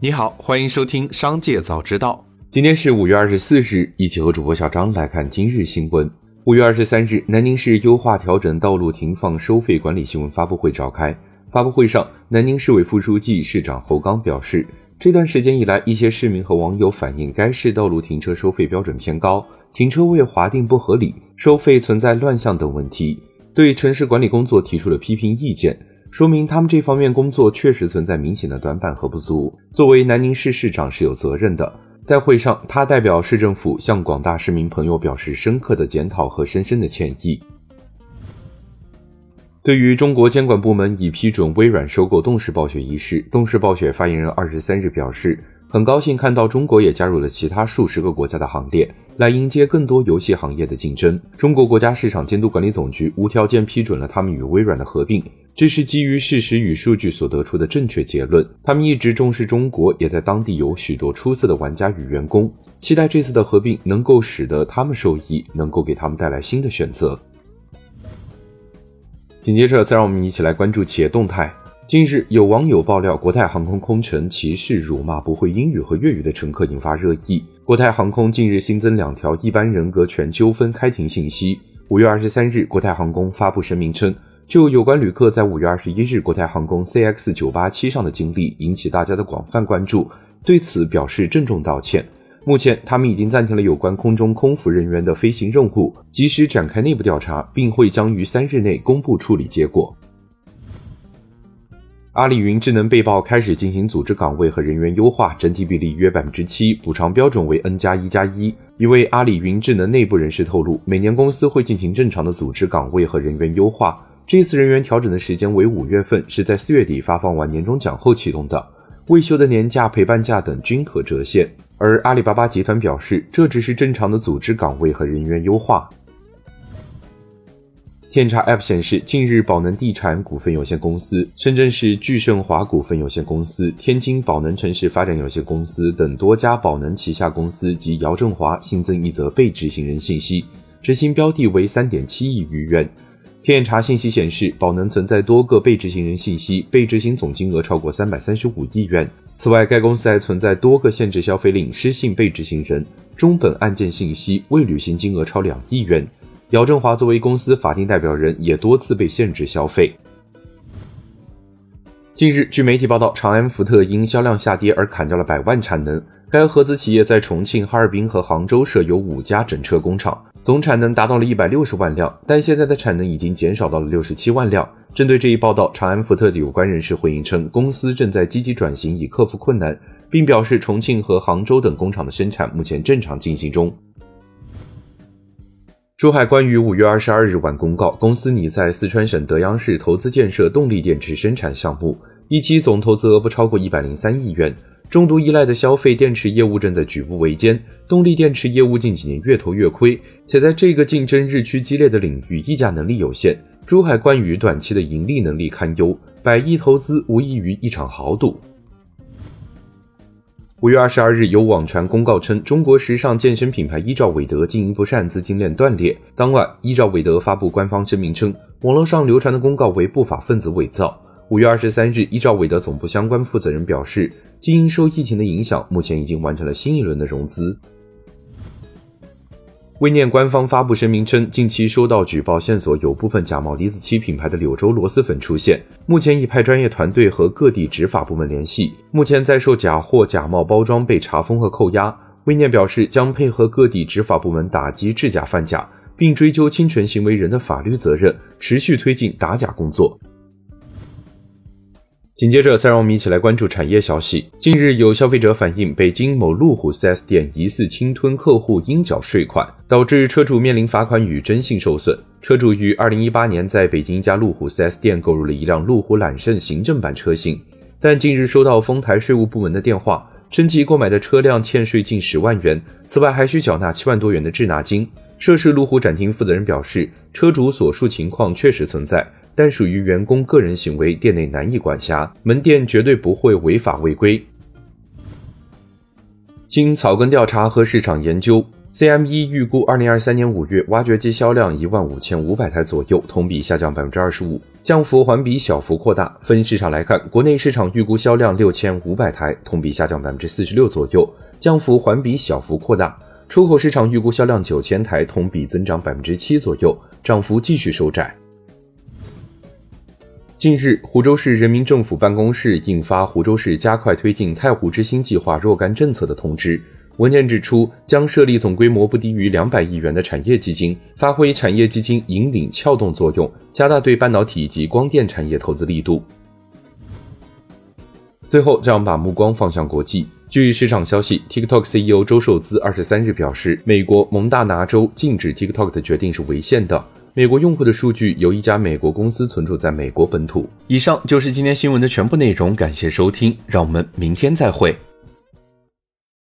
你好，欢迎收听《商界早知道》。今天是五月二十四日，一起和主播小张来看今日新闻。五月二十三日，南宁市优化调整道路停放收费管理新闻发布会召开。发布会上，南宁市委副书记、市长侯刚表示，这段时间以来，一些市民和网友反映该市道路停车收费标准偏高，停车位划定不合理，收费存在乱象等问题，对城市管理工作提出了批评意见。说明他们这方面工作确实存在明显的短板和不足。作为南宁市市长是有责任的。在会上，他代表市政府向广大市民朋友表示深刻的检讨和深深的歉意。对于中国监管部门已批准微软收购动视暴雪一事，动视暴雪发言人二十三日表示。很高兴看到中国也加入了其他数十个国家的行列，来迎接更多游戏行业的竞争。中国国家市场监督管理总局无条件批准了他们与微软的合并，这是基于事实与数据所得出的正确结论。他们一直重视中国，也在当地有许多出色的玩家与员工，期待这次的合并能够使得他们受益，能够给他们带来新的选择。紧接着，再让我们一起来关注企业动态。近日，有网友爆料国泰航空空乘歧视、辱骂不会英语和粤语的乘客，引发热议。国泰航空近日新增两条一般人格权纠纷开庭信息。五月二十三日，国泰航空发布声明称，就有关旅客在五月二十一日国泰航空 CX 九八七上的经历引起大家的广泛关注，对此表示郑重道歉。目前，他们已经暂停了有关空中空服人员的飞行任务，及时展开内部调查，并会将于三日内公布处理结果。阿里云智能被曝开始进行组织岗位和人员优化，整体比例约百分之七，补偿标准为 N 加一加一。一位阿里云智能内部人士透露，每年公司会进行正常的组织岗位和人员优化。这次人员调整的时间为五月份，是在四月底发放完年终奖后启动的。未休的年假、陪伴假等均可折现。而阿里巴巴集团表示，这只是正常的组织岗位和人员优化。天查 App 显示，近日宝能地产股份有限公司、深圳市聚盛华股份有限公司、天津宝能城市发展有限公司等多家宝能旗下公司及姚振华新增一则被执行人信息，执行标的为三点七亿余元。天眼查信息显示，宝能存在多个被执行人信息，被执行总金额超过三百三十五亿元。此外，该公司还存在多个限制消费令失信被执行人，中本案件信息未履行金额超两亿元。姚振华作为公司法定代表人，也多次被限制消费。近日，据媒体报道，长安福特因销量下跌而砍掉了百万产能。该合资企业在重庆、哈尔滨和杭州设有五家整车工厂，总产能达到了一百六十万辆，但现在的产能已经减少到了六十七万辆。针对这一报道，长安福特的有关人士回应称，公司正在积极转型，以克服困难，并表示重庆和杭州等工厂的生产目前正常进行中。珠海关于五月二十二日晚公告，公司拟在四川省德阳市投资建设动力电池生产项目，一期总投资额不超过一百零三亿元。重度依赖的消费电池业务正在举步维艰，动力电池业务近几年越投越亏，且在这个竞争日趋激烈的领域，议价能力有限。珠海关于短期的盈利能力堪忧，百亿投资无异于一场豪赌。五月二十二日，有网传公告称，中国时尚健身品牌依照韦德经营不善，资金链断裂。当晚，依照韦德发布官方声明称，网络上流传的公告为不法分子伪造。五月二十三日，依照韦德总部相关负责人表示，经营受疫情的影响，目前已经完成了新一轮的融资。微念官方发布声明称，近期收到举报线索，有部分假冒李子柒品牌的柳州螺蛳粉出现，目前已派专业团队和各地执法部门联系，目前在售假货、假冒包装被查封和扣押。微念表示，将配合各地执法部门打击制假贩假，并追究侵权行为人的法律责任，持续推进打假工作。紧接着，再让我们一起来关注产业消息。近日，有消费者反映，北京某路虎 4S 店疑似侵吞客户应缴税款，导致车主面临罚款与征信受损。车主于2018年在北京一家路虎 4S 店购入了一辆路虎揽胜行政版车型，但近日收到丰台税务部门的电话，称其购买的车辆欠税近十万元，此外还需缴纳七万多元的滞纳金。涉事路虎展厅负责人表示，车主所述情况确实存在。但属于员工个人行为，店内难以管辖，门店绝对不会违法违规。经草根调查和市场研究 CME 预估二零二三年五月挖掘机销量一万五千五百台左右，同比下降百分之二十五，降幅环比小幅扩大。分市场来看，国内市场预估销量六千五百台，同比下降百分之四十六左右，降幅环比小幅扩大。出口市场预估销量九千台，同比增长百分之七左右，涨幅继续收窄。近日，湖州市人民政府办公室印发《湖州市加快推进太湖之星计划若干政策》的通知。文件指出，将设立总规模不低于两百亿元的产业基金，发挥产业基金引领撬动作用，加大对半导体及光电产业投资力度。最后，将把目光放向国际。据市场消息，TikTok CEO 周受资二十三日表示，美国蒙大拿州禁止 TikTok 的决定是违宪的。美国用户的数据由一家美国公司存储在美国本土。以上就是今天新闻的全部内容，感谢收听，让我们明天再会。